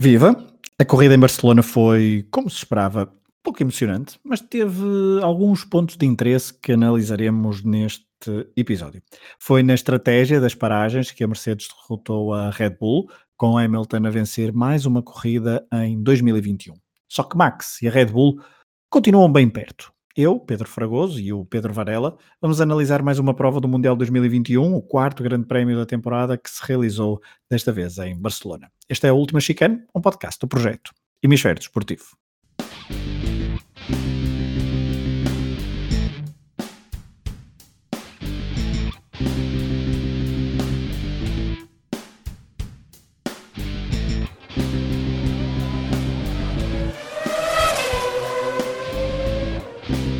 Viva! A corrida em Barcelona foi, como se esperava, pouco emocionante, mas teve alguns pontos de interesse que analisaremos neste episódio. Foi na estratégia das paragens que a Mercedes derrotou a Red Bull, com Hamilton a vencer mais uma corrida em 2021. Só que Max e a Red Bull continuam bem perto. Eu, Pedro Fragoso e o Pedro Varela vamos analisar mais uma prova do Mundial 2021, o quarto grande prémio da temporada que se realizou desta vez em Barcelona. Esta é a Última Chicane, um podcast do projeto Hemisfério Desportivo.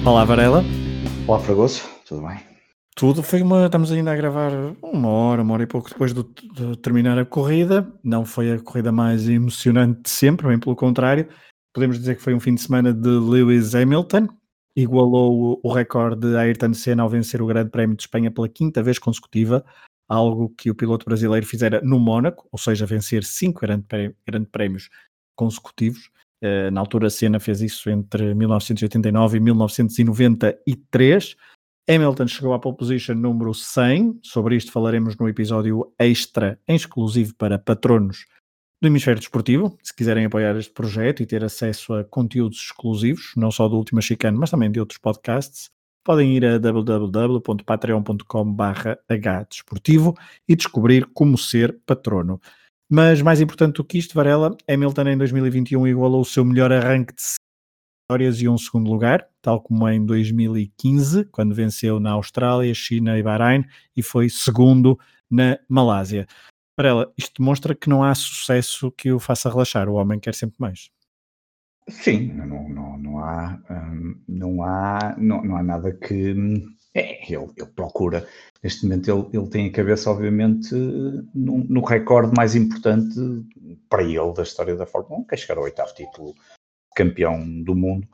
Olá Varela. Olá Fragoso, tudo bem? Tudo foi uma. Estamos ainda a gravar uma hora, uma hora e pouco depois de, de terminar a corrida. Não foi a corrida mais emocionante de sempre, bem pelo contrário. Podemos dizer que foi um fim de semana de Lewis Hamilton. Igualou o recorde de Ayrton Senna ao vencer o Grande Prémio de Espanha pela quinta vez consecutiva, algo que o piloto brasileiro fizera no Mónaco, ou seja, vencer cinco Grandes Prémios consecutivos. Uh, na altura, Senna fez isso entre 1989 e 1993. Hamilton chegou à pole position número 100. Sobre isto falaremos no episódio extra, exclusivo para patronos do Hemisfério Desportivo. Se quiserem apoiar este projeto e ter acesso a conteúdos exclusivos, não só do Última Chicano, mas também de outros podcasts, podem ir a www.patreon.com/hdesportivo e descobrir como ser patrono. Mas mais importante do que isto, Varela, Hamilton em 2021 igualou o seu melhor arranque de vitórias e um segundo lugar, tal como em 2015, quando venceu na Austrália, China e Bahrein, e foi segundo na Malásia. Para ela, isto demonstra que não há sucesso que o faça relaxar, o homem quer sempre mais. Sim, não, não, não há, hum, não, há não, não há nada que. É, ele, ele procura, neste momento ele, ele tem a cabeça, obviamente, no, no recorde mais importante para ele da história da Fórmula 1, que é chegar ao oitavo título campeão do mundo,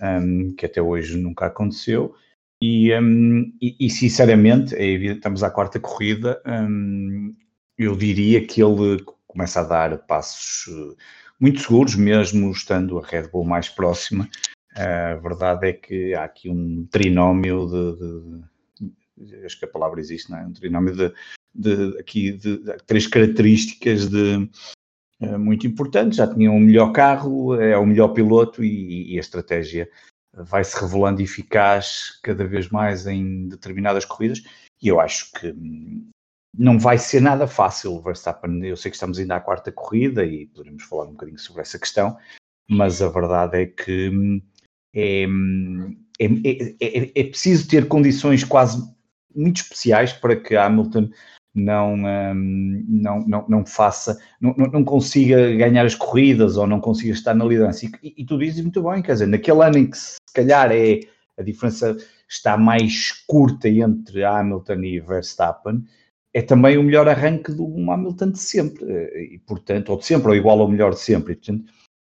um, que até hoje nunca aconteceu. E, um, e, e sinceramente, é evidente, estamos à quarta corrida, um, eu diria que ele começa a dar passos uh, muito seguros, mesmo estando a Red Bull mais próxima. A verdade é que há aqui um trinómio de, de, acho que a palavra existe, não é? Um trinómio de, de aqui de, três características de, eh, muito importante, já tinha um melhor carro, é o melhor piloto e, e a estratégia vai se revelando eficaz cada vez mais em determinadas corridas e eu acho que hum, não vai ser nada fácil o Verstappen. Eu sei que estamos ainda à quarta corrida e poderemos falar um bocadinho sobre essa questão, mas a verdade é que hum, é, hum, é, é, é, é preciso ter condições quase muito especiais para que Hamilton não, um, não, não, não faça, não, não consiga ganhar as corridas ou não consiga estar na liderança. E, e, tu dizes muito bem, quer dizer, naquele ano em que se calhar é a diferença está mais curta entre Hamilton e Verstappen, é também o melhor arranque do Hamilton de sempre, e portanto, ou de sempre, ou igual ao melhor de sempre, e portanto,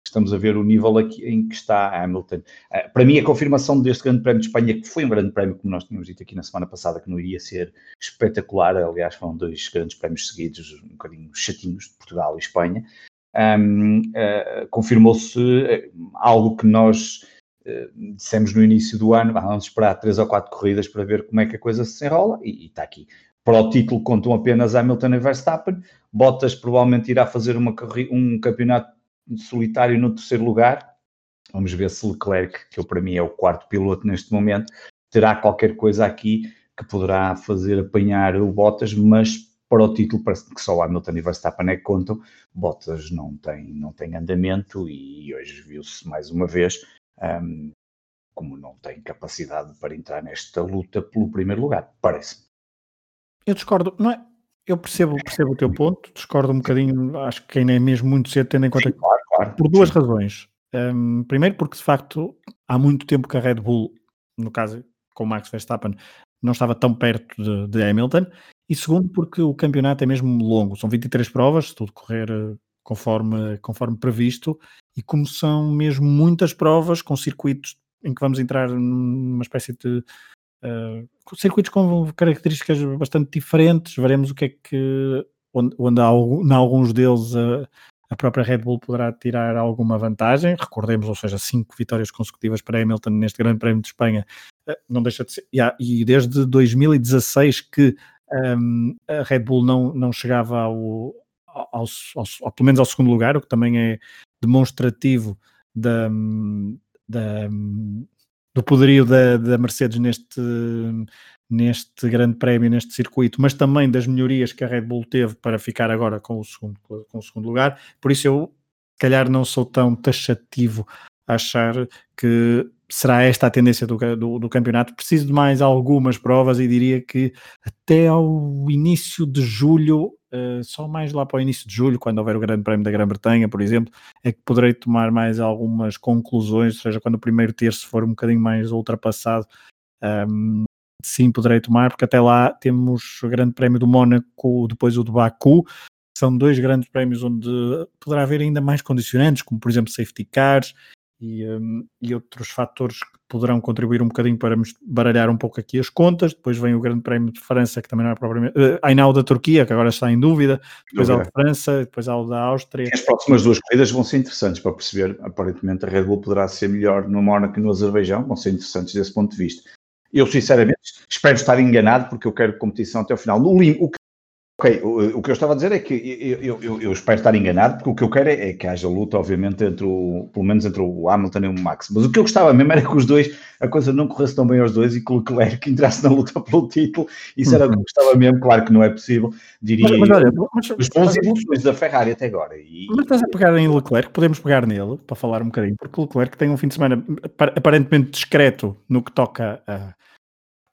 estamos a ver o nível aqui em que está Hamilton. Uh, para mim, a confirmação deste Grande Prémio de Espanha, que foi um Grande Prémio, como nós tínhamos dito aqui na semana passada, que não iria ser espetacular, aliás, foram dois grandes prémios seguidos, um bocadinho chatinhos, de Portugal e Espanha, um, uh, confirmou-se uh, algo que nós dissemos no início do ano, vamos esperar três ou quatro corridas para ver como é que a coisa se enrola, e, e está aqui. Para o título contam apenas Hamilton e Verstappen, Bottas provavelmente irá fazer uma, um campeonato solitário no terceiro lugar. Vamos ver se Leclerc, que eu, para mim é o quarto piloto neste momento, terá qualquer coisa aqui que poderá fazer apanhar o Bottas, mas para o título parece que só Hamilton e Verstappen é que contam. Bottas não tem, não tem andamento e hoje viu-se mais uma vez um, como não tem capacidade para entrar nesta luta pelo primeiro lugar, parece-me. Eu discordo, não é? Eu percebo, percebo o teu ponto, discordo um bocadinho, acho que ainda é mesmo muito cedo, tendo em conta Sim, claro, claro. por duas Sim. razões. Um, primeiro, porque de facto há muito tempo que a Red Bull, no caso com o Max Verstappen, não estava tão perto de, de, Hamilton. E segundo, porque o campeonato é mesmo longo, são 23 provas, se tudo correr eh, conforme, conforme previsto, e como são mesmo muitas provas com circuitos em que vamos entrar numa espécie de Uh, circuitos com características bastante diferentes, veremos o que é que, onde, onde há, em alguns deles a, a própria Red Bull poderá tirar alguma vantagem. Recordemos, ou seja, cinco vitórias consecutivas para Hamilton neste Grande Prémio de Espanha, eh, não deixa de ser. E desde 2016 que um, a Red Bull não, não chegava ao, ao, ao, ao, pelo menos ao segundo lugar, o que também é demonstrativo da, da, do poderio da, da Mercedes neste, neste grande prémio, neste circuito, mas também das melhorias que a Red Bull teve para ficar agora com o segundo, com o segundo lugar. Por isso eu, calhar, não sou tão taxativo a achar que será esta a tendência do, do, do, campeonato. Preciso de mais algumas provas e diria que até ao início de julho, uh, só mais lá para o início de julho, quando houver o Grande Prémio da Grã-Bretanha, por exemplo, é que poderei tomar mais algumas conclusões, ou seja, quando o primeiro terço for um bocadinho mais ultrapassado, um, ehm, sim, poderei tomar, porque até lá temos o Grande Prémio do Mónaco, depois o do Baku, são dois grandes prémios onde poderá haver ainda mais condicionantes, como por exemplo safety cars e, um, e outros fatores que poderão contribuir um bocadinho para baralhar um pouco aqui as contas. Depois vem o Grande Prémio de França, que também não é propriamente. Uh, Ainal da Turquia, que agora está em dúvida. Depois há o de França, depois há o da Áustria. As próximas duas corridas vão ser interessantes para perceber. Aparentemente, a Red Bull poderá ser melhor no Mónaco e no Azerbaijão. Vão ser interessantes desse ponto de vista. Eu, sinceramente, espero estar enganado, porque eu quero competição até o final. No, o que Ok, o, o, que eu estava a dizer é que eu, eu, eu, espero estar enganado, porque o que eu quero é, é, que haja luta, obviamente, entre o, pelo menos entre o Hamilton e o Max. Mas o que eu gostava mesmo era que os dois, a coisa não corresse tão bem aos dois e que o Leclerc entrasse na luta pelo título. Isso era o que eu gostava mesmo, claro que não é possível. Diria mas, mas olha, mas, os bons evoluções da Ferrari até agora. E, mas estás a pegar em Leclerc, podemos pegar nele para falar um bocadinho, porque o Leclerc tem um fim de semana aparentemente discreto no que toca a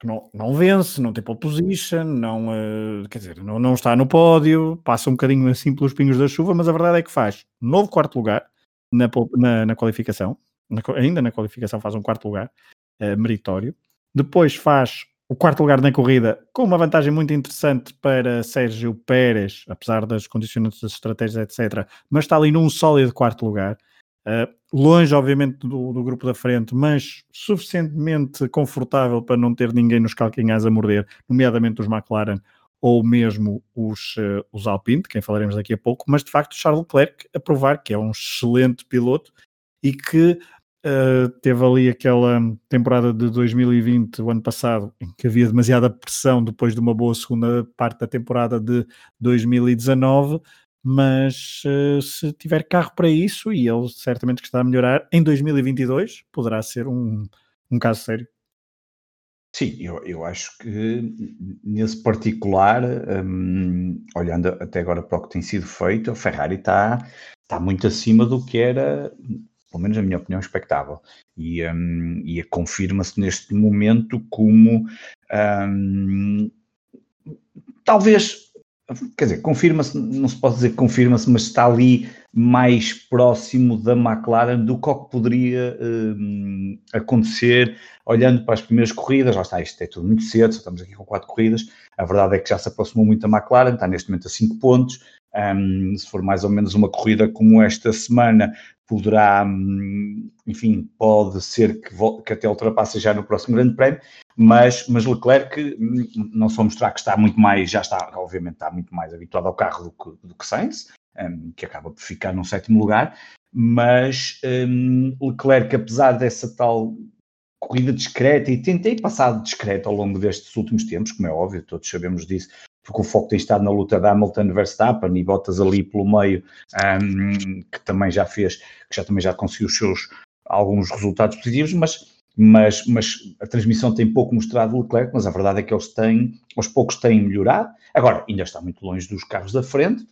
não, não vence, não tem pole position, não, uh, quer dizer, não, não está no pódio, passa um bocadinho assim pelos pingos da chuva, mas a verdade é que faz novo quarto lugar na, na, na qualificação, na, ainda na qualificação faz um quarto lugar, uh, meritório. Depois faz o quarto lugar na corrida com uma vantagem muito interessante para Sérgio Pérez, apesar das condicionantes das estratégias, etc. Mas está ali num sólido quarto lugar. Uh, longe, obviamente, do, do, grupo da frente, mas suficientemente confortável para não ter ninguém nos calcanhares a morder, nomeadamente os McLaren ou mesmo os, uh, os Alpine, de quem falaremos daqui a pouco, mas de facto Charles Leclerc a provar que é um excelente piloto e que uh, teve ali aquela temporada de 2020, o ano passado, em que havia demasiada pressão depois de uma boa segunda parte da temporada de 2019, mas uh, se tiver carro para isso, e ele certamente que está a melhorar, em 2022 poderá ser um, um caso sério. Sim, eu, eu acho que nesse particular, um, olhando até agora para o que tem sido feito, a Ferrari está, está muito acima do que era, pelo menos na minha opinião, expectável. E, um, e confirma-se neste momento como um, talvez quer dizer, confirma-se, não se pode dizer que confirma-se, mas está ali mais próximo da McLaren do que, que poderia um, acontecer olhando para as primeiras corridas. Lá está, isto é tudo muito cedo, só estamos aqui com quatro corridas. A verdade é que já se aproximou muito da McLaren, está neste momento a cinco pontos. Um, se for mais ou menos uma corrida como esta semana, poderá, hum, enfim, pode ser que, que até ultrapasse já no próximo Grande Prémio, mas, mas Leclerc hum, não só mostrar que está muito mais, já está, obviamente, está muito mais habituado ao carro do que, do que Sainz, um, que acaba por ficar num sétimo lugar, mas um, Leclerc, apesar dessa tal corrida discreta, e tentei passar discreto ao longo destes últimos tempos, como é óbvio, todos sabemos disso, porque o foco tem estado na luta da Hamilton Verstappen e botas ali pelo meio, um, que também já fez, que já também já conseguiu os seus alguns resultados positivos, mas mas, mas a transmissão tem pouco mostrado o Leclerc, mas a verdade é que eles têm, aos poucos têm melhorado. Agora, ainda está muito longe dos carros da frente.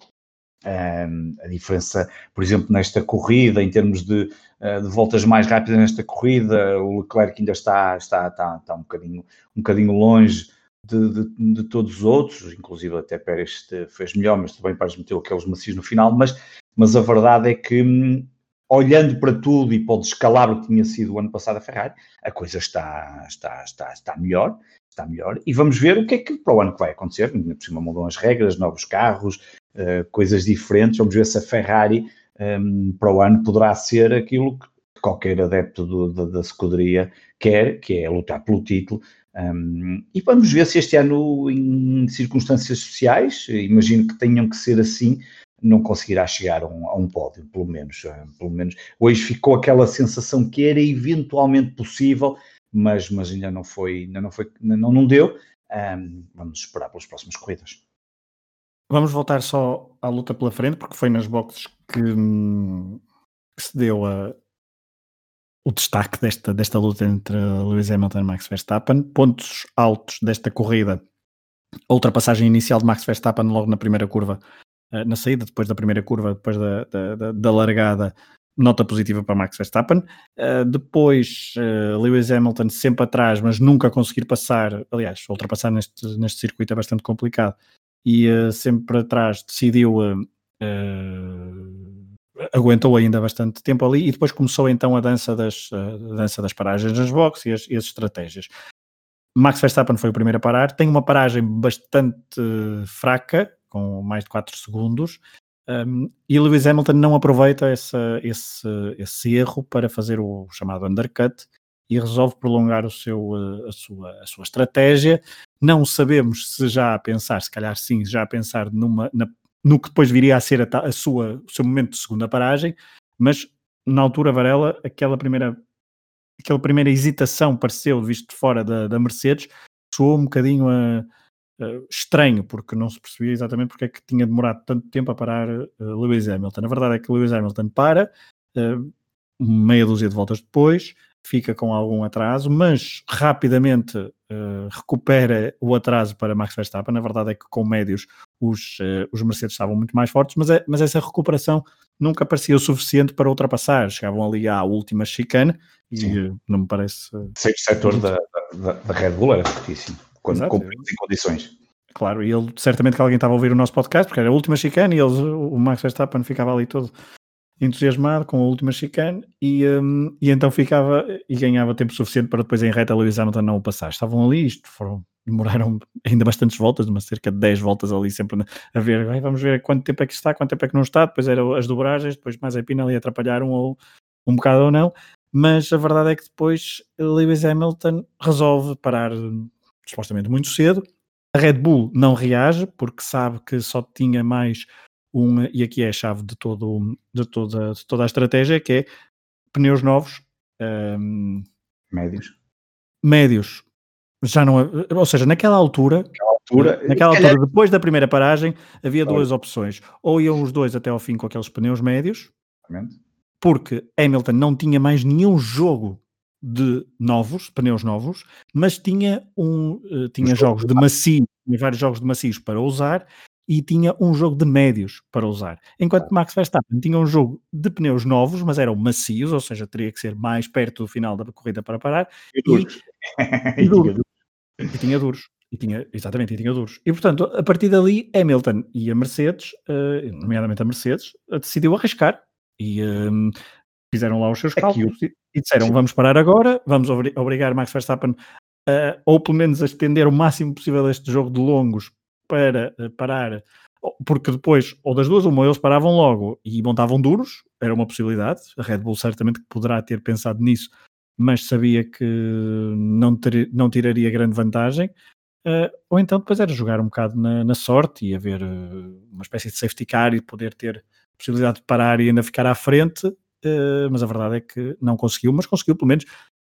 Um, a diferença, por exemplo, nesta corrida, em termos de, uh, de, voltas mais rápidas nesta corrida, o Leclerc ainda está, está, está, está um, bocadinho, um bocadinho longe de, de, de, todos os outros, inclusive até Pérez fez melhor, mas também Pérez meteu aqueles macios no final, mas, mas a verdade é que hum, olhando para tudo e para o descalabro que tinha sido o ano passado a Ferrari, a coisa está, está, está, está melhor, está melhor, e vamos ver o que é que para o ano que vai acontecer, por cima mudam as regras, novos carros, uh, coisas diferentes, vamos ver se a Ferrari um, para o ano poderá ser aquilo que qualquer adepto do, da, da quer, que é lutar pelo título, um, e vamos ver se este ano, em circunstâncias sociais, imagino que tenham que ser assim, não conseguirá chegar a um, a um pódio, pelo menos, pelo menos. Hoje ficou aquela sensação que era eventualmente possível, mas, mas ainda não foi, ainda não foi, não, não deu. Um, vamos esperar pelas próximas corridas. Vamos voltar só à luta pela frente, porque foi nas boxes que, que se deu a, o destaque desta, desta luta entre Lewis Hamilton e Max Verstappen. Pontos altos desta corrida. A ultrapassagem inicial de Max Verstappen logo na primeira curva, eh, na saída, depois da primeira curva, depois da, da, da largada, nota positiva para Max Verstappen. Uh, depois, uh, Lewis Hamilton sempre atrás, mas nunca conseguir passar. Aliás, ultrapassar neste, neste circuito é bastante complicado. E sempre atrás decidiu aguentou ainda bastante tempo ali e depois começou então a dança das, a dança das paragens nas boxes e as, e as estratégias. Max Verstappen foi o primeiro a parar, tem uma paragem bastante fraca, com mais de 4 segundos, um, e Lewis Hamilton não aproveita essa, esse, esse erro para fazer o chamado undercut e resolve prolongar o seu, a, sua, a sua estratégia. Não sabemos se já a pensar, se calhar sim, já a pensar numa, na no que depois viria a ser a, a sua, o seu momento de segunda paragem, mas na altura, Varela, aquela primeira, aquela primeira hesitação pareceu, visto de fora da, da Mercedes, soou um bocadinho a, a, estranho, porque não se percebia exatamente porque é que tinha demorado tanto tempo a parar uh, Lewis Hamilton. A verdade é que Lewis Hamilton para, uh, meia dúzia de voltas depois, fica com algum atraso, mas rapidamente uh, recupera o atraso para Max Verstappen. Na verdade é que com médios os, uh, os Mercedes estavam muito mais fortes, mas, é, mas essa recuperação nunca parecia o suficiente para ultrapassar. Chegavam ali à última chicane e uh, não me parece. Sei que o setor da, da, da, Red Bull era fortíssimo, quando com, em condições. Claro, e ele certamente que alguém estava a ouvir o nosso podcast, porque era a última chicane e eles, o Max Verstappen ficava ali todo entusiasmado com a última chicane e, um, e então ficava e ganhava tempo suficiente para depois em reta Lewis Hamilton não o passar. Estavam ali, isto foram, demoraram ainda bastantes voltas, uma cerca de 10 voltas ali sempre a ver, vamos ver quanto tempo é que está, quanto tempo é que não está, depois eram as dobragens, depois mais a pina ali atrapalharam ou, um bocado ou não, mas a verdade é que depois Lewis Hamilton resolve parar supostamente muito cedo, a Red Bull não reage porque sabe que só tinha mais um, e aqui é a chave de, todo, de, toda, de toda a estratégia, que é pneus novos. Um, médios. Médios. Já não, ou seja, naquela altura, naquela altura, naquela altura depois da primeira paragem, havia duas opções. Ou iam os dois até ao fim com aqueles pneus médios, porque Hamilton não tinha mais nenhum jogo de novos, pneus novos, mas tinha um uh, tinha jogos de macio, vários jogos de macios para usar e tinha um jogo de médios para usar. Enquanto Max Verstappen tinha um jogo de pneus novos, mas eram macios, ou seja, teria que ser mais perto do final da corrida para parar. E, duros. E, e, duros. e tinha duros. E tinha, exatamente, e tinha duros. E portanto, a partir dali, Hamilton e a Mercedes, uh, nomeadamente a Mercedes, uh, decidiu arriscar e um, fizeram lá os seus cálculos e, e, disseram: Sim. vamos parar agora, vamos obrigar Max Verstappen a, ou pelo menos a estender o máximo possível este jogo de longos para uh, parar, porque depois, ou das duas, uma, eles paravam logo e montavam duros, era uma possibilidade. A Red Bull certamente poderá ter pensado nisso, mas sabia que não, ter, não tiraria grande vantagem. Uh, ou então depois era jogar um bocado na, na sorte e haver uh, uma espécie de safety car e poder ter possibilidade de parar e ainda ficar à frente, uh, mas a verdade é que não conseguiu, mas conseguiu pelo menos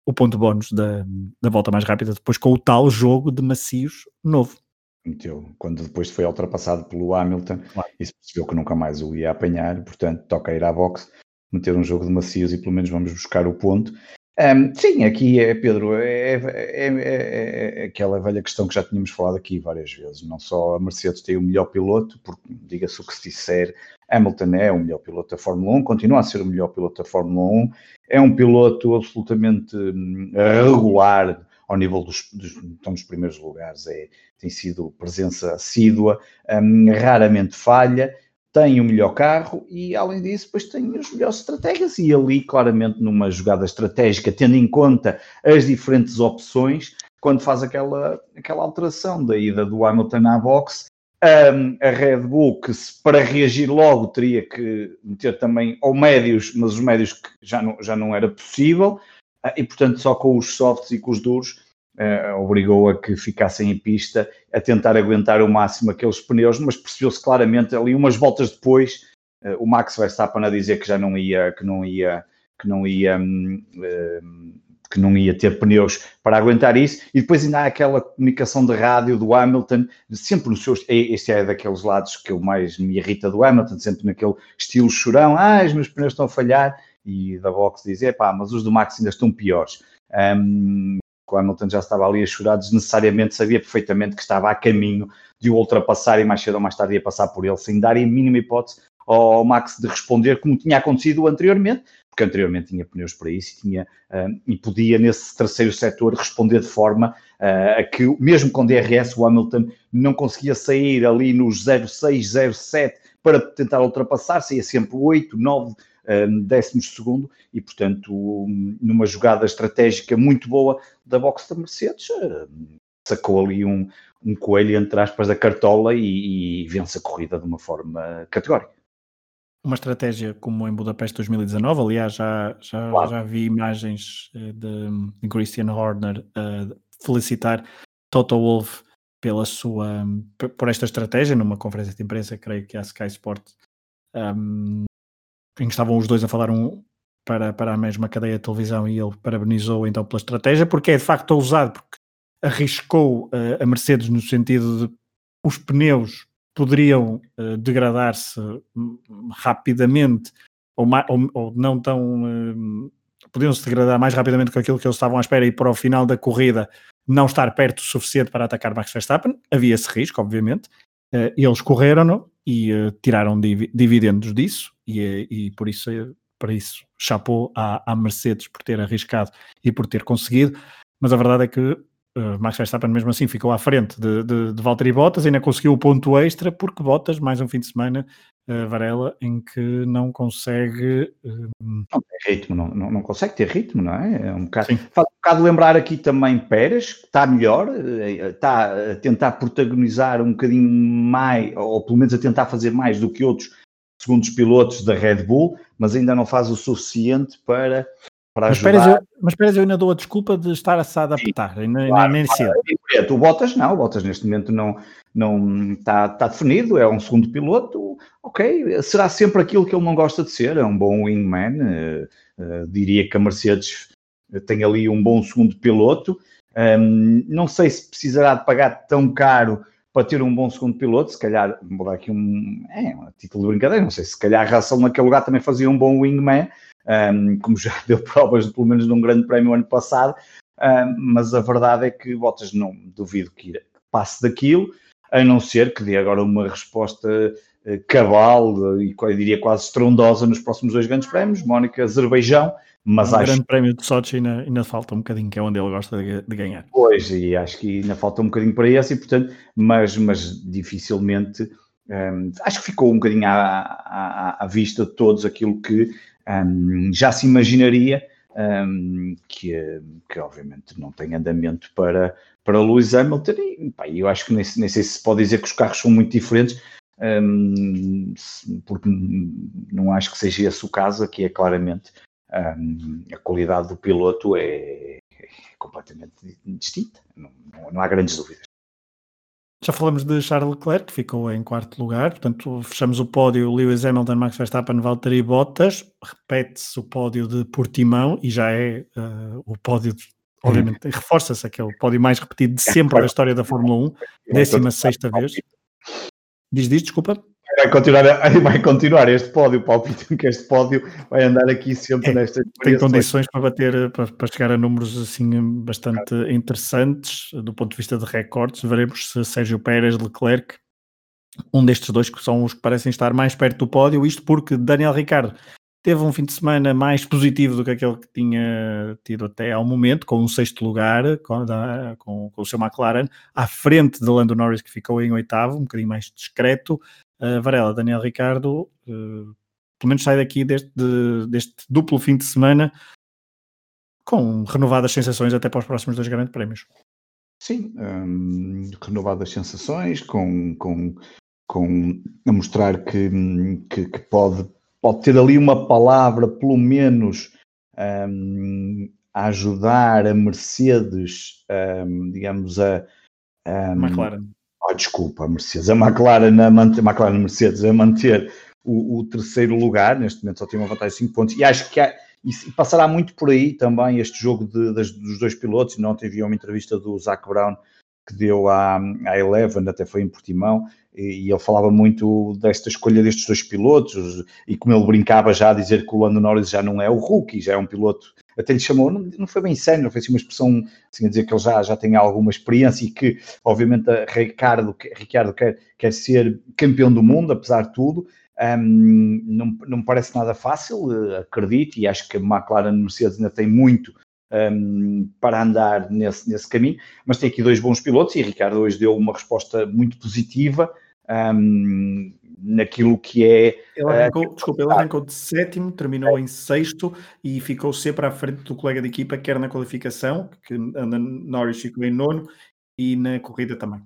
o ponto bónus da, da volta mais rápida, depois com o tal jogo de macios novo meteu. Quando depois foi ultrapassado pelo Hamilton claro. e se percebeu que nunca mais o ia apanhar, portanto toca ir à boxe, meter um jogo de macios e pelo menos vamos buscar o ponto. Um, sim, aqui é, Pedro, é, é, é, é, aquela velha questão que já tínhamos falado aqui várias vezes. Não só a Mercedes tem o melhor piloto, porque diga-se o que se disser, Hamilton é o melhor piloto da Fórmula 1, continua a ser o melhor piloto da Fórmula 1, é um piloto absolutamente regular ao nível dos, dos, então, dos primeiros lugares. É, tem sido presença assídua, um, raramente falha, tem o melhor carro e, além disso, depois tem os melhores estratégias. E ali, claramente, numa jogada estratégica, tendo em conta as diferentes opções, quando faz aquela, aquela alteração da ida do Hamilton à box, um, a Red Bull, que se, para reagir logo teria que meter também ou médios, mas os médios que já não, já não era possível, e portanto só com os softs e com os duros uh, obrigou a que ficassem em pista a tentar aguentar o máximo aqueles pneus, mas percebeu-se claramente ali umas voltas depois uh, o Max Verstappen a dizer que já não ia, que não ia, que não ia, uh, que não ia ter pneus para aguentar isso, e depois ainda há aquela comunicação de rádio do Hamilton, sempre nos seus, este é daqueles lados que eu mais me irrita do Hamilton, sempre naquele estilo chorão, ah, os meus pneus estão a falhar, e da box dizer, pá, mas os do Max ainda estão piores. Um, o Hamilton já estava ali a chorar desnecessariamente, sabia perfeitamente que estava a caminho de o ultrapassar e mais cedo ou mais tarde ia passar por ele, sem dar a mínima hipótese ao Max de responder como tinha acontecido anteriormente, porque anteriormente tinha pneus para isso e, tinha, e podia nesse terceiro setor responder de forma uh, a que, mesmo com DRS, o Hamilton não conseguia sair ali nos 06, 07 para tentar ultrapassar, saía sempre 8, 9 décimos de segundo e, portanto, numa jogada estratégica muito boa da box da Mercedes, sacou ali um, um coelho, entre aspas, da cartola e, e vence a corrida de uma forma categórica. Uma estratégia como em Budapeste 2019, aliás, já, já, claro. já vi imagens eh, de, Christian Horner uh, felicitar Toto Wolff pela sua, por esta estratégia, numa conferência de imprensa, creio que a Sky Sport um, em que estavam os dois a falar um para, para a mesma cadeia de televisão e ele parabenizou então pela estratégia, porque é de facto ousado, porque arriscou uh, a Mercedes no sentido de os pneus poderiam uh, degradar-se rapidamente ou, ou, ou, não tão uh, podiam se degradar mais rapidamente que aquilo que eles estavam à espera e para o final da corrida não estar perto o suficiente para atacar Max Verstappen, havia esse risco, obviamente, eles correram e tiraram div dividendos disso e, e por isso, para isso, chapou à, à Mercedes por ter arriscado e por ter conseguido, mas a verdade é que uh, Max Verstappen mesmo assim ficou à frente de, de, de Valtteri Bottas, ainda conseguiu o ponto extra porque Bottas, mais um fim de semana, uh, Varela, em que não consegue... Uh... Não tem ritmo, não, não, não, consegue ter ritmo, não é? é um bocado, faz um bocado lembrar aqui também Pérez, que está melhor, está a tentar protagonizar um bocadinho mais, ou pelo menos a tentar fazer mais do que outros segundo os pilotos da Red Bull, mas ainda não faz o suficiente para, para mas ajudar. Pérez, mas Pérez eu ainda dou a desculpa de estar a se adaptar, Sim, nem, claro, nem cedo. O Bottas não, o Bottas neste momento não, não está, está definido, é um segundo piloto, ok, será sempre aquilo que ele não gosta de ser, é um bom wingman, uh, uh, diria que a Mercedes tem ali um bom segundo piloto, um, não sei se precisará de pagar tão caro para ter um bom segundo piloto, se calhar, vou dar aqui um, é, um título de brincadeira, não sei, se calhar a Russell naquele lugar também fazia um bom wingman, um, como já deu provas, pelo menos num grande prémio ano passado, um, mas a verdade é que Bottas não duvido que passe daquilo, a não ser que dê agora uma resposta uh, cabal e eu diria quase estrondosa nos próximos dois grandes prémios, Mónica, Azerbaijão, mas o acho... grande prémio de Sochi ainda, ainda falta um bocadinho, que é onde ele gosta de, de, ganhar. Pois, e acho que ainda falta um bocadinho para esse, e portanto, mas, mas dificilmente, um, acho que ficou um bocadinho à, à, à vista de todos aquilo que um, já se imaginaria, um, que, que obviamente não tem andamento para, para Lewis Hamilton, e pá, eu acho que nem, sei se pode dizer que os carros são muito diferentes, um, porque não acho que seja esse o caso, aqui é claramente a qualidade do piloto é, é completamente distinta, não, não, há grandes dúvidas. Já falamos de Charles Leclerc, que ficou em quarto lugar, portanto fechamos o pódio Lewis Hamilton, Max Verstappen, Valtteri Bottas, repete-se o pódio de Portimão e já é uh, o pódio, de, obviamente, reforça-se aquele pódio mais repetido de sempre da história da Fórmula 1, 16 sexta vez. Diz, diz, desculpa vai continuar, vai continuar este pódio, palpite que este pódio vai andar aqui sempre é, nesta Tem condições para bater, para, para, chegar a números assim bastante interessantes do ponto de vista de recordes. Veremos se Sérgio Pérez, Leclerc, um destes dois que são os que parecem estar mais perto do pódio, isto porque Daniel Ricardo teve um fim de semana mais positivo do que aquele que tinha tido até ao momento, com um sexto lugar, com, com, com o seu McLaren, à frente de Lando Norris, que ficou em oitavo, um bocadinho mais discreto, Uh, Varela, Daniel Ricardo, uh, pelo menos sai daqui deste, de, deste duplo fim de semana com renovadas sensações até para os próximos dois grandes prémios. Sim, um, renovadas sensações, com, com, com a mostrar que, que, que, pode, pode ter ali uma palavra, pelo menos, um, a ajudar a Mercedes, um, digamos, a. McLaren. Oh, desculpa, a Mercedes, a McLaren, a manter, McLaren Mercedes a manter o, o, terceiro lugar, neste momento só tem uma vantagem de 5 pontos, e acho que há, e passará muito por aí também este jogo de, das, dos dois pilotos. Não teve uma entrevista do Zac Brown que deu à, à Eleven, até foi em Portimão, e, e, ele falava muito desta escolha destes dois pilotos, e como ele brincava já a dizer que o Lando Norris já não é o rookie, já é um piloto, até lhe chamou, não, não foi bem sério, foi assim uma expressão, assim, a dizer que ele já, já tem alguma experiência e que, obviamente, Ricardo, Ricardo quer, quer ser campeão do mundo, apesar de tudo, um, não, não me parece nada fácil, uh, acredito, e acho que a McLaren Mercedes ainda tem muito um, para andar nesse, nesse caminho, mas tem aqui dois bons pilotos e Ricardo hoje deu uma resposta muito positiva. Um, naquilo que é. Ele arrancou, uh, desculpa, ele arrancou de sétimo, terminou é. em sexto e ficou sempre à frente do colega de equipa, quer na qualificação, que anda Norris ficou em nono, e na corrida também.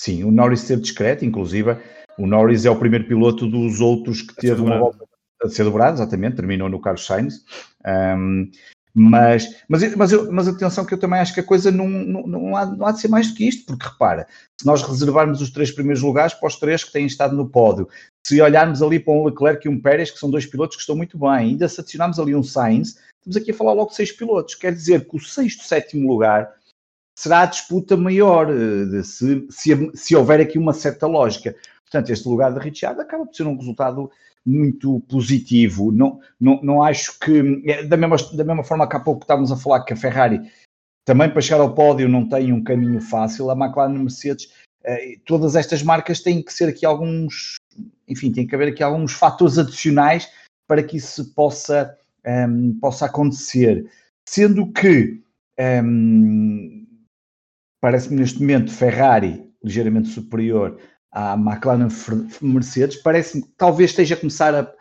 Sim, o Norris ser discreto, inclusive o Norris é o primeiro piloto dos outros que teve uma volta a ser dobrado, exatamente, terminou no Carlos Sainz. Um, mas, mas, mas, eu, mas atenção que eu também acho que a coisa não, não, não, há, não há de ser mais do que isto, porque repara, se nós reservarmos os três primeiros lugares para os três que têm estado no pódio, se olharmos ali para um Leclerc e um Pérez, que são dois pilotos que estão muito bem, ainda se adicionarmos ali um Sainz, estamos aqui a falar logo de seis pilotos, quer dizer que o sexto, sétimo lugar será a disputa maior, de, se, se, se houver aqui uma certa lógica. Portanto, este lugar de Richard acaba por ser um resultado muito positivo. Não, não, não acho que, é, da mesma, da mesma forma que há pouco estávamos a falar que a Ferrari também para chegar ao pódio não tem um caminho fácil, a McLaren Mercedes, eh, todas estas marcas têm que ser aqui alguns, enfim, tem que haver aqui alguns fatores adicionais para que isso possa, um, ehm, possa acontecer. Sendo que um, ehm, parece-me neste momento Ferrari ligeiramente superior à McLaren Mercedes, parece-me que talvez esteja a começar a,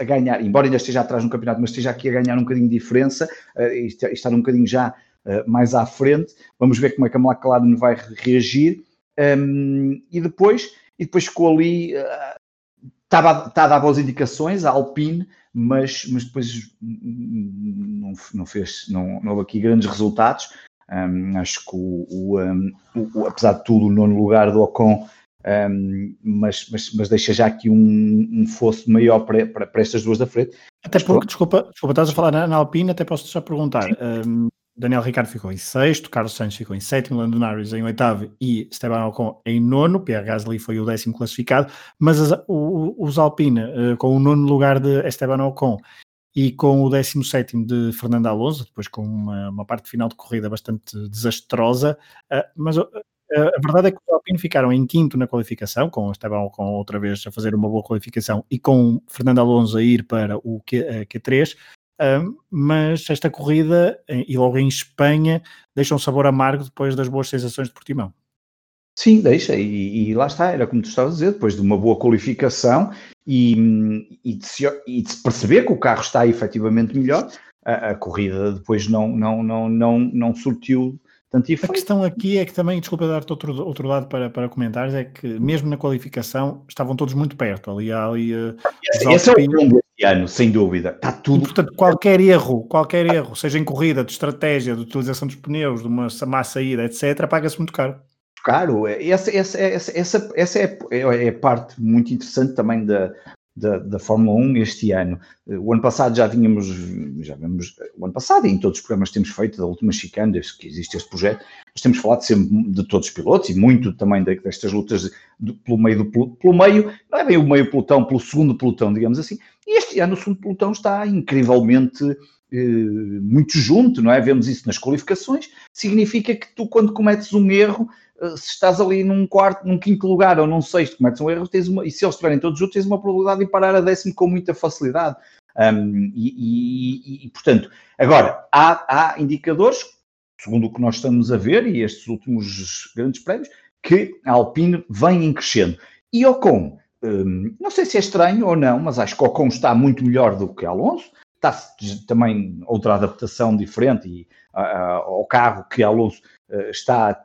a, ganhar, embora ainda esteja atrás no campeonato, mas esteja aqui a ganhar um bocadinho de diferença uh, e estar um bocadinho já uh, mais à frente. Vamos ver como é que a McLaren vai reagir. Um, e depois, e depois ficou ali, uh, a dar boas indicações, a Alpine, mas, mas depois não, não fez, não, não houve aqui grandes resultados. Um, acho que o, o, um, o, apesar de tudo, o nono lugar do Ocon um, mas, mas, mas, deixa já aqui um, um fosso maior para, para, para, estas duas da frente. Até porque, desculpa, desculpa, estás a falar na, na Alpine, até posso já perguntar. Um, Daniel Ricardo ficou em sexto, Carlos Sainz ficou em sétimo, Lando Norris em oitavo e Esteban Ocon em nono, Pierre Gasly foi o décimo classificado, mas as, o, os Alpine, uh, com o nono lugar de Esteban Ocon e com o décimo sétimo de Fernando Alonso, depois com uma, uma parte final de corrida bastante desastrosa, uh, mas uh, a verdade é que os Alpine ficaram em quinto na qualificação, com Esteban com outra vez a fazer uma boa qualificação e com Fernando Alonso a ir para o Q, Q3, mas esta corrida, e logo em Espanha, deixa um sabor amargo depois das boas sensações de Portimão. Sim, deixa, e, e, lá está, era como tu estavas a dizer, depois de uma boa qualificação e, e, de, se, e de perceber que o carro está efetivamente melhor, a, a, corrida depois não, não, não, não, não surtiu tanto efeito. A questão aqui é que também, desculpa dar-te outro, outro lado para, para comentares, é que mesmo na qualificação estavam todos muito perto. Ali, ali uh, esse, esse é o ano, sem dúvida. Está tudo. E, portanto, qualquer erro, qualquer erro, seja em corrida, de estratégia, de utilização dos pneus, de uma má saída, etc., paga-se muito caro. Caro, essa, essa, essa, essa, essa é, é, é, parte muito interessante também da, da, da, Fórmula 1 este ano. O ano passado já tínhamos, já vemos, o ano passado e em todos os programas que temos feito, da última chicane, que existe este projeto, nós temos falado sempre de todos os pilotos e muito também destas lutas pelo meio do pelo meio, não é bem o meio pelotão, pelo segundo pelotão, digamos assim. E este ano o segundo pelotão está incrivelmente eh, muito junto, não é? Vemos isso nas qualificações. Significa que tu, quando cometes um erro, eh, se estás ali num quarto, num quinto lugar ou num sexto, cometes um erro, tens uma, e se eles estiverem todos juntos, tens uma probabilidade de parar a décimo com muita facilidade. Um, e, e, e, portanto, agora, há, há indicadores, segundo o que nós estamos a ver, e estes últimos grandes prémios, que a Alpine vem em crescendo. E Ocon, um, não sei se é estranho ou não, mas acho que Ocon está muito melhor do que Alonso. Está também outra adaptação diferente e, uh, ao carro que Alonso uh, está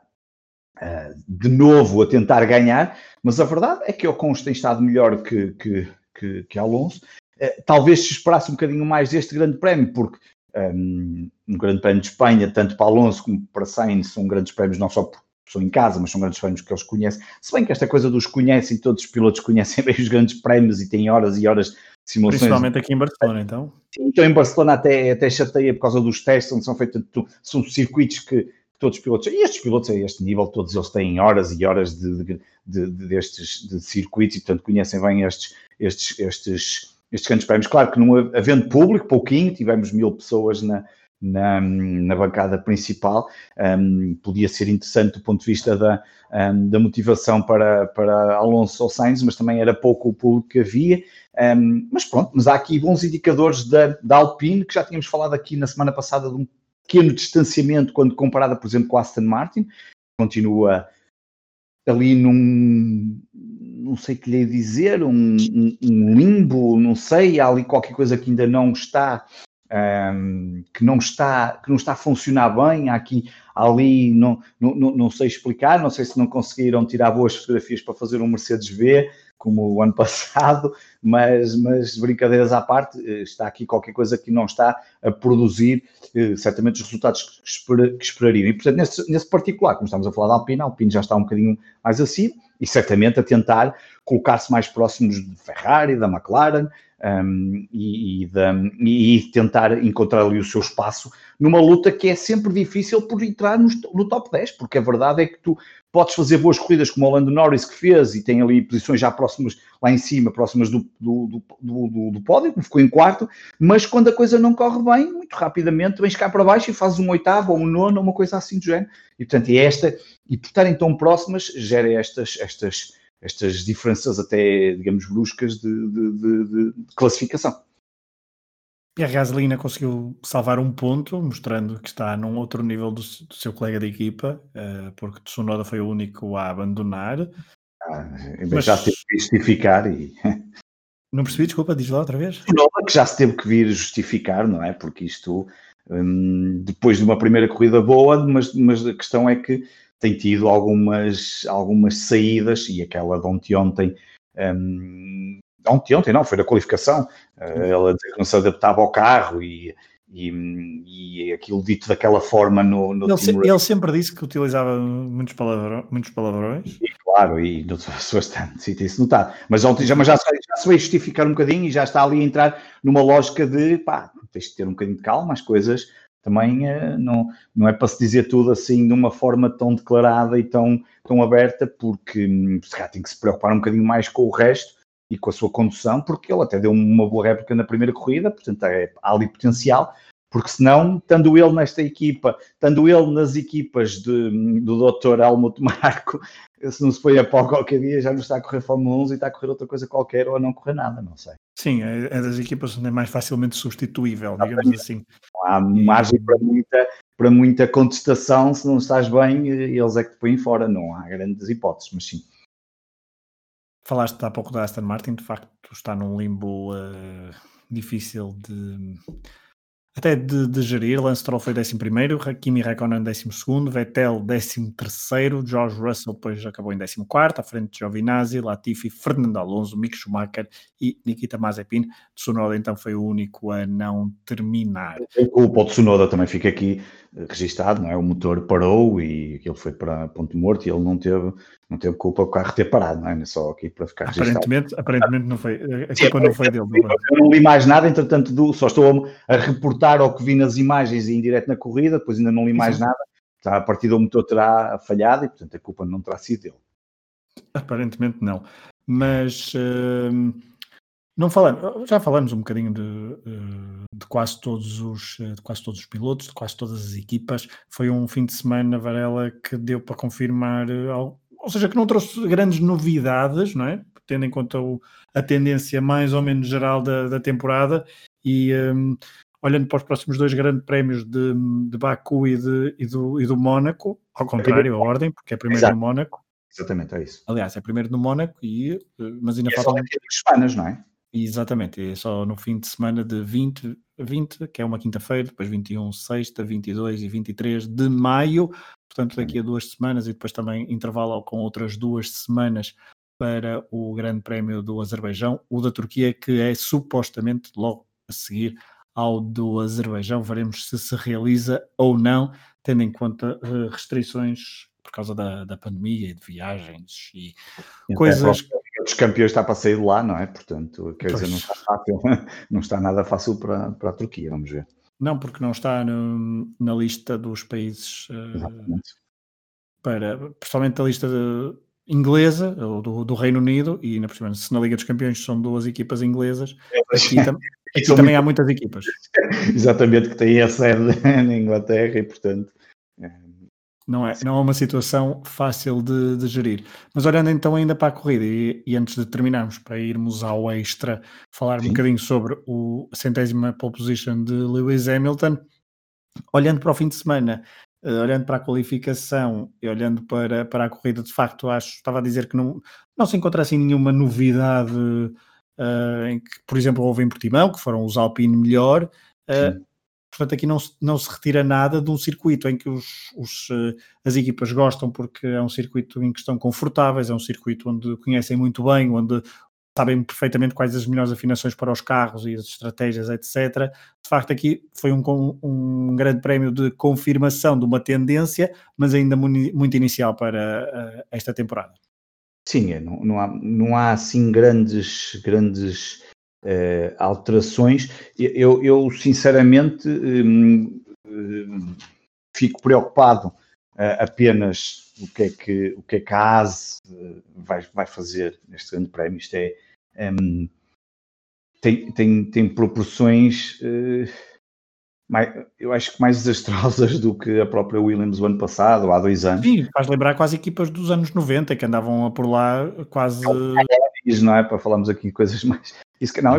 uh, de novo a tentar ganhar, mas a verdade é que Ocon tem estado melhor que, que, que, que Alonso. Uh, talvez se esperasse um bocadinho mais deste grande prémio, porque um, um, grande prémio de Espanha, tanto para Alonso como para Sainz, são grandes prémios não só por são em casa, mas são grandes prémios que eles conhecem. Se bem que esta coisa dos conhecem, todos os pilotos conhecem bem os grandes prémios e têm horas e horas de simulações. Principalmente aqui em Barcelona, então. Então em Barcelona até, até chateia por causa dos testes, onde são feitos, são circuitos que todos os pilotos, e estes pilotos a este nível, todos eles têm horas e horas de, de, de, de destes de circuitos e, portanto, conhecem bem estes, estes, estes, estes grandes prémios. Claro que não havendo público, pouquinho, tivemos mil pessoas na, na, na bancada principal, um, podia ser interessante do ponto de vista da, um, da motivação para, para Alonso ou Sainz, mas também era pouco o público que havia. Um, mas pronto, mas há aqui bons indicadores da, da Alpine, que já tínhamos falado aqui na semana passada de um pequeno distanciamento quando comparada, por exemplo, com a Aston Martin. Continua ali num, não sei o que lhe dizer, um, um, um, limbo, não sei, há ali qualquer coisa que ainda não está, um, que não está, que não está a funcionar bem, há aqui, ali, não, não, não sei explicar, não sei se não conseguiram tirar boas fotografias para fazer um Mercedes V, como o ano passado, mas, mas brincadeiras à parte, eh, está aqui qualquer coisa que não está a produzir eh, certamente os resultados que, que esperariam. E, portanto, nesse, nesse particular, como estamos a falar da Alpine, a Alpine já está um bocadinho mais acima e certamente a tentar colocar-se mais próximos de Ferrari, da McLaren, um, e, e, e, tentar encontrar ali o seu espaço numa luta que é sempre difícil por entrar no, no, top 10, porque a verdade é que tu podes fazer boas corridas como o Lando Norris que fez e tem ali posições já próximas lá em cima, próximas do, do, do, do, do pódio, ficou em quarto, mas quando a coisa não corre bem, muito rapidamente vens cá para baixo e fazes um oitavo ou um nono, uma coisa assim do género. E portanto, é esta, e por estarem tão próximas, gera estas, estas estas diferenças até, digamos, bruscas de, de, de, de classificação. Pierre Gasolina conseguiu salvar um ponto, mostrando que está num outro nível do, do seu colega de equipa, uh, porque Tsunoda foi o único a abandonar. Ah, mas já teve que justificar e... Não percebi, desculpa, diz lá outra vez. Tsunoda que já se teve que vir justificar, não é? Porque isto, hum, depois de uma primeira corrida boa, mas, mas a questão é que tem tido algumas, algumas saídas e aquela de ontem, ontem um, ontem, ontem não, foi na qualificação, ela dizia que não se adaptava ao carro e, e, e aquilo dito daquela forma no, no ele, se, ele, sempre disse que utilizava muitos, palavrões, muitos palavrões. E, claro, e notou-se bastante, sim, tem-se notado. Mas ontem já, mas já, já se veio justificar um bocadinho e já está ali a entrar numa lógica de pá, tens de ter um bocadinho de calma, as coisas também uh, não, não é para se dizer tudo assim de uma forma tão declarada e tão, tão aberta, porque hum, se calhar tem que se preocupar um bocadinho mais com o resto e com a sua condução, porque ele até deu uma boa réplica na primeira corrida, portanto é, há ali potencial, porque senão, estando ele nesta equipa, estando ele nas equipas de, do Dr. Helmut Marco, se não se foi a pau qualquer dia, já não está a correr Fórmula 1 e está a correr outra coisa qualquer ou a não correr nada, não sei. Sim, é, é das equipas onde é mais facilmente substituível, digamos assim. há margem para muita, para muita contestação, se não estás bem, eles é que te põem fora, não há grandes hipóteses, mas sim. Falaste há pouco da Aston Martin, de facto está num limbo uh, difícil de até de, de gerir. Lance Stroll foi 11, Kimi Raikkonen 12, Vettel 13, George Russell depois acabou em 14, à frente de Giovinazzi, Latifi, Fernando Alonso, Mick Schumacher e Nikita Mazepin. Tsunoda então foi o único a não terminar. O Tsunoda também fica aqui registado, não é? O motor parou e ele foi para ponto morto e ele não teve, não teve culpa o carro ter parado, não é? só aqui para ficar registado. Aparentemente, aparentemente não foi, a culpa não foi dele. Não eu não li mais nada, entretanto, do, só estou a, reportar ao que vi nas imagens e em direto na corrida, depois ainda não li mais nada. A partir do motor terá falhado e, portanto, a culpa não terá sido dele. Aparentemente não. Mas. Uh não falamos, já falamos um bocadinho de, eh, de, quase todos os, de quase todos os pilotos, de quase todas as equipas. Foi um fim de semana, Varela, que deu para confirmar, eh, ou seja, que não trouxe grandes novidades, não é? Tendo em conta o, a tendência mais ou menos geral da, da temporada e um, ehm, olhando para os próximos dois grandes prémios de, de Baku e, de, e, do, e do Mónaco, ao contrário, a ordem, porque é primeiro Exato. no Mónaco. Exatamente, é isso. Aliás, é primeiro no Mónaco, e, mas ainda e faltam. É semanas, não é? Exatamente, é só no fim de semana de 20, 20 que é uma quinta-feira, depois 21, sexta, 22 e 23 de maio, portanto daqui a duas semanas e depois também intervalo com outras duas semanas para o Grande Prémio do Azerbaijão, o da Turquia, que é supostamente logo a seguir ao do Azerbaijão. Veremos se se realiza ou não, tendo em conta uh, restrições por causa da, da pandemia e de viagens e Até coisas. Os campeões está para sair de lá, não é? Portanto, quer dizer, não está fácil, não está nada fácil para, para a Turquia, vamos ver. Não, porque não está no, na lista dos países uh, para, principalmente a lista de, inglesa, ou do, do, Reino Unido, e na se na Liga dos Campeões são duas equipas inglesas, aqui, tam, aqui também há muitas equipas. Exatamente, que têm a sede na Inglaterra e portanto. É... Não é, não é uma situação fácil de, de gerir. Mas olhando então ainda para a corrida, e, e antes de terminarmos, para irmos ao extra, falar Sim. um bocadinho sobre o, a centésima pole position de Lewis Hamilton, olhando para o fim de semana, uh, olhando para a qualificação e olhando para, para a corrida, de facto, acho, estava a dizer que não, não se encontra assim nenhuma novidade uh, em que, por exemplo, houve em Portimão, que foram os Alpine melhor. Uh, portanto, aqui não se, não se retira nada de um circuito em que os, os, as equipas gostam porque é um circuito em que estão confortáveis, é um circuito onde conhecem muito bem, onde sabem perfeitamente quais as melhores afinações para os carros e as estratégias, etc. De facto, aqui foi um, um grande prémio de confirmação de uma tendência, mas ainda muito inicial para uh, esta temporada. Sim, é, não, não, há, não há assim grandes, grandes uh, alterações. Eu, eu sinceramente, um, um, fico preocupado uh, apenas o que é que, o que, é que a ASE vai, vai fazer neste grande prémio. Isto é, um, tem, tem, tem proporções, uh, mais, eu acho que mais desastrosas do que a própria Williams o ano passado, há dois anos. Sim, faz lembrar quase equipas dos anos 90 que andavam por lá quase. Não é? Para falarmos aqui coisas mais. Isso não,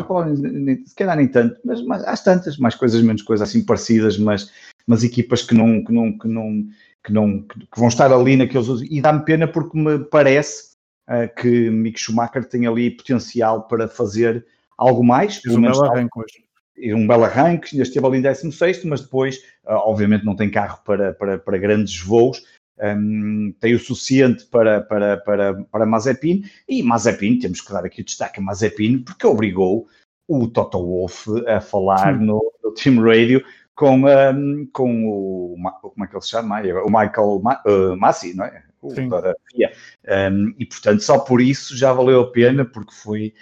se calhar nem tanto, mas, mas há tantas, mais coisas, menos coisas assim parecidas, mas, mas equipas que não, que não, que não, que não que vão estar ali naqueles. E dá-me pena porque me parece uh, que Mick Schumacher tem ali potencial para fazer algo mais. Fez um belo arranque hoje. Um belo arranque, ainda esteve ali em 16, mas depois, uh, obviamente, não tem carro para, para, para grandes voos. Um, tem o suficiente para, para, para, para Mazepin e Mazepin, temos que dar aqui o destaque a Mazepin, porque obrigou o Toto Wolff a falar no, no, Team Radio com, um, com o, como é que ele se chama? O Michael Ma, uh, Massi, não é? FIA. Um, e portanto, só por isso já valeu a pena, porque foi,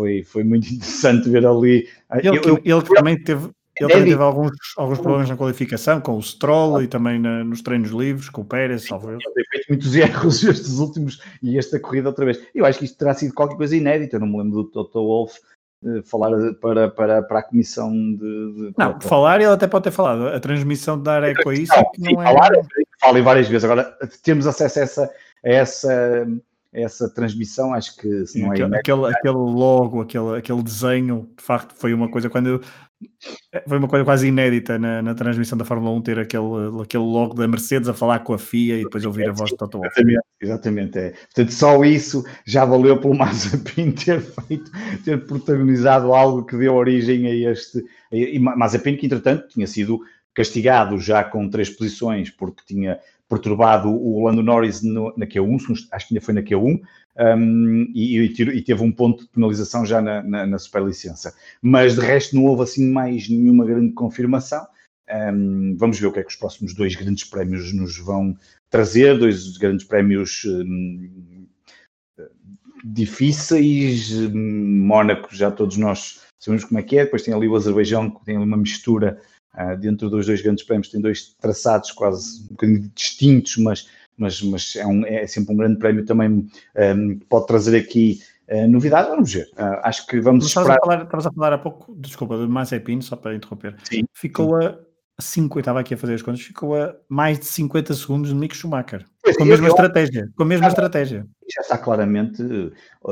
foi, foi muito interessante ver ali. Ele, eu, eu, ele também teve. Ele também teve alguns, alguns problemas na qualificação, com o Stroll e também na, nos treinos livres, com o Pérez, salvo Ele tem feito muitos erros estes últimos e esta corrida outra vez. Eu acho que isto terá sido qualquer coisa inédita. Eu não me lembro do Toto Wolff uh, falar para, para, para a comissão de. de não, para, falar, ele até pode ter falado. A transmissão de dar eco a isso. Não, que não é... falar, falei várias vezes. Agora, temos acesso a essa, a essa, essa transmissão, acho que se não é aquele, aquele, aquele logo, aquele, aquele desenho, de facto, foi uma coisa quando foi uma coisa quase inédita na, na, transmissão da Fórmula 1 ter aquele, aquele logo da Mercedes a falar com a FIA e depois ouvir a voz de Toto Wolff. Exatamente, exatamente é. Portanto, só isso já valeu pelo Mazepin ter feito, ter protagonizado algo que deu origem a este. E Mazepin, que entretanto tinha sido castigado já com três posições porque tinha perturbado o Lando Norris no, na Q1, acho que ainda foi na Q1, um, e, e, teve um ponto de penalização já na, na, na superlicença. Mas de resto não houve assim mais nenhuma grande confirmação. Um, vamos ver o que é que os próximos dois grandes prémios nos vão trazer, dois grandes prémios um, difíceis. Mónaco, já todos nós sabemos como é que é, depois tem ali o Azerbaijão, que tem ali uma mistura Uh, dentro dos dois grandes prémios tem dois traçados quase um bocadinho distintos, mas, mas, mas é, um, é sempre um grande prémio também um, pode trazer aqui uh, novidade. Vamos ver. Uh, acho que vamos esperar. Estavas a, falar há pouco, desculpa, de Mazepin, só para interromper. Sim, ficou sim. a 5, eu estava aqui a fazer as contas, ficou a mais de 50 segundos de Mick Schumacher. Pois com a mesma eu, estratégia. Com a mesma já, estratégia. Já está claramente,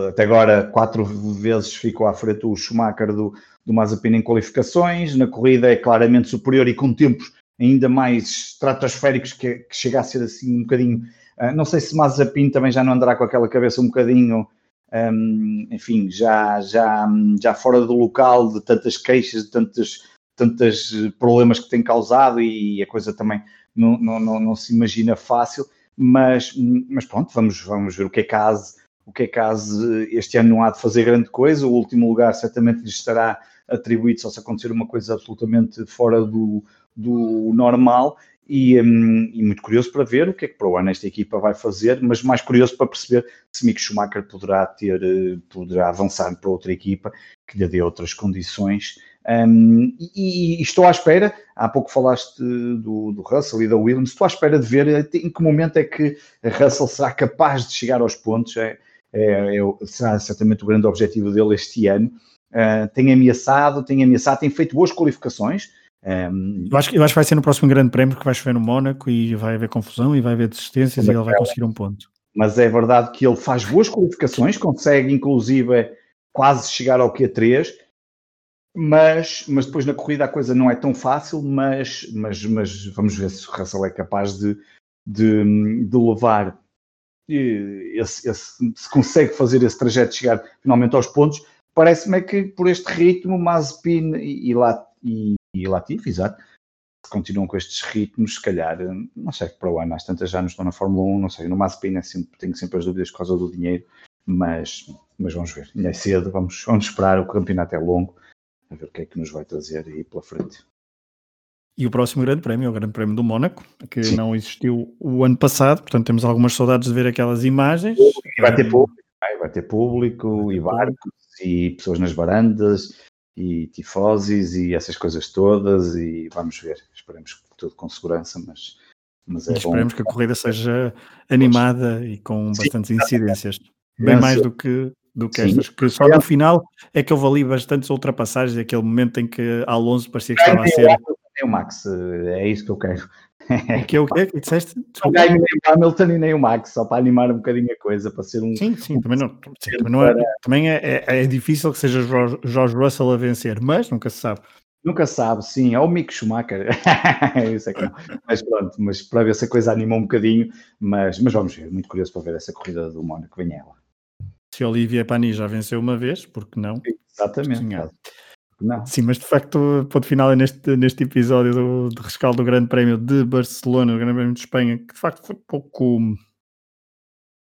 até agora, quatro vezes ficou à frente o Schumacher do, do Mazepin em qualificações, na corrida é claramente superior e com tempos ainda mais estratosféricos que, que chega a ser assim um bocadinho. Uh, não sei se Mazepin também já não andará com aquela cabeça um bocadinho, um, enfim, já, já, já fora do local de tantas queixas, de tantos, tantos problemas que tem causado e a coisa também não, não, não, não se imagina fácil. Mas, mas pronto, vamos, vamos ver o que é caso o que é caso este ano não há de fazer grande coisa, o último lugar certamente lhe estará atribuído só se acontecer uma coisa absolutamente fora do, do normal. E, um, e, muito curioso para ver o que é que para o ano esta equipa vai fazer, mas mais curioso para perceber se Mick Schumacher poderá ter, eh, poderá avançar para outra equipa que lhe dê outras condições. Um, e, e, estou à espera, há pouco falaste do, do, Russell e da Williams, estou à espera de ver em que momento é que a Russell será capaz de chegar aos pontos, é, é, é será certamente o grande objetivo dele este ano. Uh, tem ameaçado, tem ameaçado, tem feito boas qualificações, um, eu, acho, eu acho que vai ser no próximo grande prémio que vai chover no Mónaco e vai haver confusão e vai haver desistências e ele vai conseguir um ponto. Mas é verdade que ele faz boas qualificações, consegue inclusive quase chegar ao Q3, mas, mas depois na corrida a coisa não é tão fácil, mas, mas, mas vamos ver se o Russell é capaz de, de, de levar esse, esse, se consegue fazer esse trajeto chegar finalmente aos pontos. Parece-me é que por este ritmo, Mazepin e, e, e e exato, continuam com estes ritmos, se calhar, não sei, para o ano, às tantas já não estão na Fórmula 1, não sei, no Mazepin é sempre, tenho sempre as dúvidas por causa do dinheiro, mas, mas vamos ver, ainda é cedo, vamos, vamos esperar, o campeonato é longo, a ver o que é que nos vai trazer aí pela frente. E o próximo grande prémio é o Grande Prémio do Mónaco, que Sim. não existiu o ano passado, portanto temos algumas saudades de ver aquelas imagens. Vai ter público, vai ter público e barcos e pessoas nas varandas e tifosis e essas coisas todas e vamos ver, esperemos que tudo com segurança, mas, mas é esperemos que a corrida seja animada e com Sim, bastantes incidências, bem mais do que do que Sim. estas, que só no final é que houve ali bastantes ultrapassagens, aquele momento em que Alonso parecia que estava a ser... o Max, é isso que eu quero. É que é o que disseste? Não ganho nem o Hamilton e nem o Max, só para animar um bocadinho a coisa, para ser um. Sim, sim, também, não, sim, também, não é, também é, é, é, difícil que seja George Russell a vencer, mas nunca se sabe. Nunca se sabe, sim, é o Mick Schumacher. Isso é que não. Mas pronto, mas para ver se a coisa animou um bocadinho, mas, mas vamos ver, muito curioso para ver essa corrida do Mónaco, vem ela. Se Olivia Pani já venceu uma vez, porque não? Exatamente. Não. Sim, mas de facto ponto final é neste, neste episódio do, do rescaldo do Grande Prémio de Barcelona, do Grande Prémio de Espanha, que de facto foi pouco.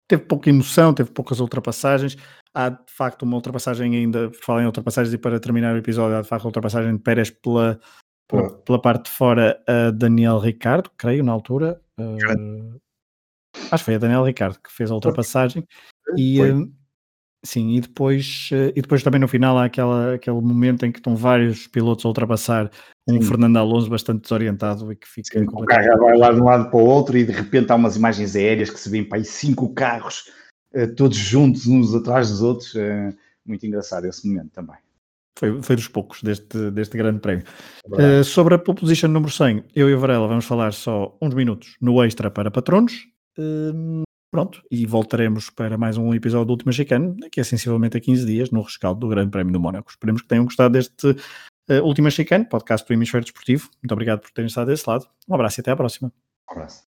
teve pouca emoção, teve poucas ultrapassagens. Há de facto uma ultrapassagem ainda, por falar em ultrapassagens, e para terminar o episódio, há de facto a ultrapassagem de Pérez pela, pela, pela, parte de fora a Daniel Ricardo, creio, na altura. Uh, acho que foi a Daniel Ricardo que fez a ultrapassagem. E, uh, Sim, e depois, eh, e depois também no final há aquela, aquele momento em que estão vários pilotos a ultrapassar um Sim. Fernando Alonso bastante desorientado e que fica. Sim, o carro vai lá de um lado para o outro e de repente há umas imagens aéreas que se vêem para aí cinco carros eh, todos juntos, uns atrás dos outros. É muito engraçado esse momento também. Foi, foi dos poucos deste, deste grande prémio. Uh, sobre a pole position número 100, eu e o Varela vamos falar só uns minutos no extra para patronos. Uh, Pronto, e voltaremos para mais um episódio do Último Chicano, daqui a sensivelmente a 15 dias, no rescaldo do Grande Prémio do Mónaco. Esperemos que tenham gostado deste uh, Último Chicano, podcast do Hemisfério Desportivo. Muito obrigado por terem estado desse lado. Um abraço e até à próxima. Um abraço.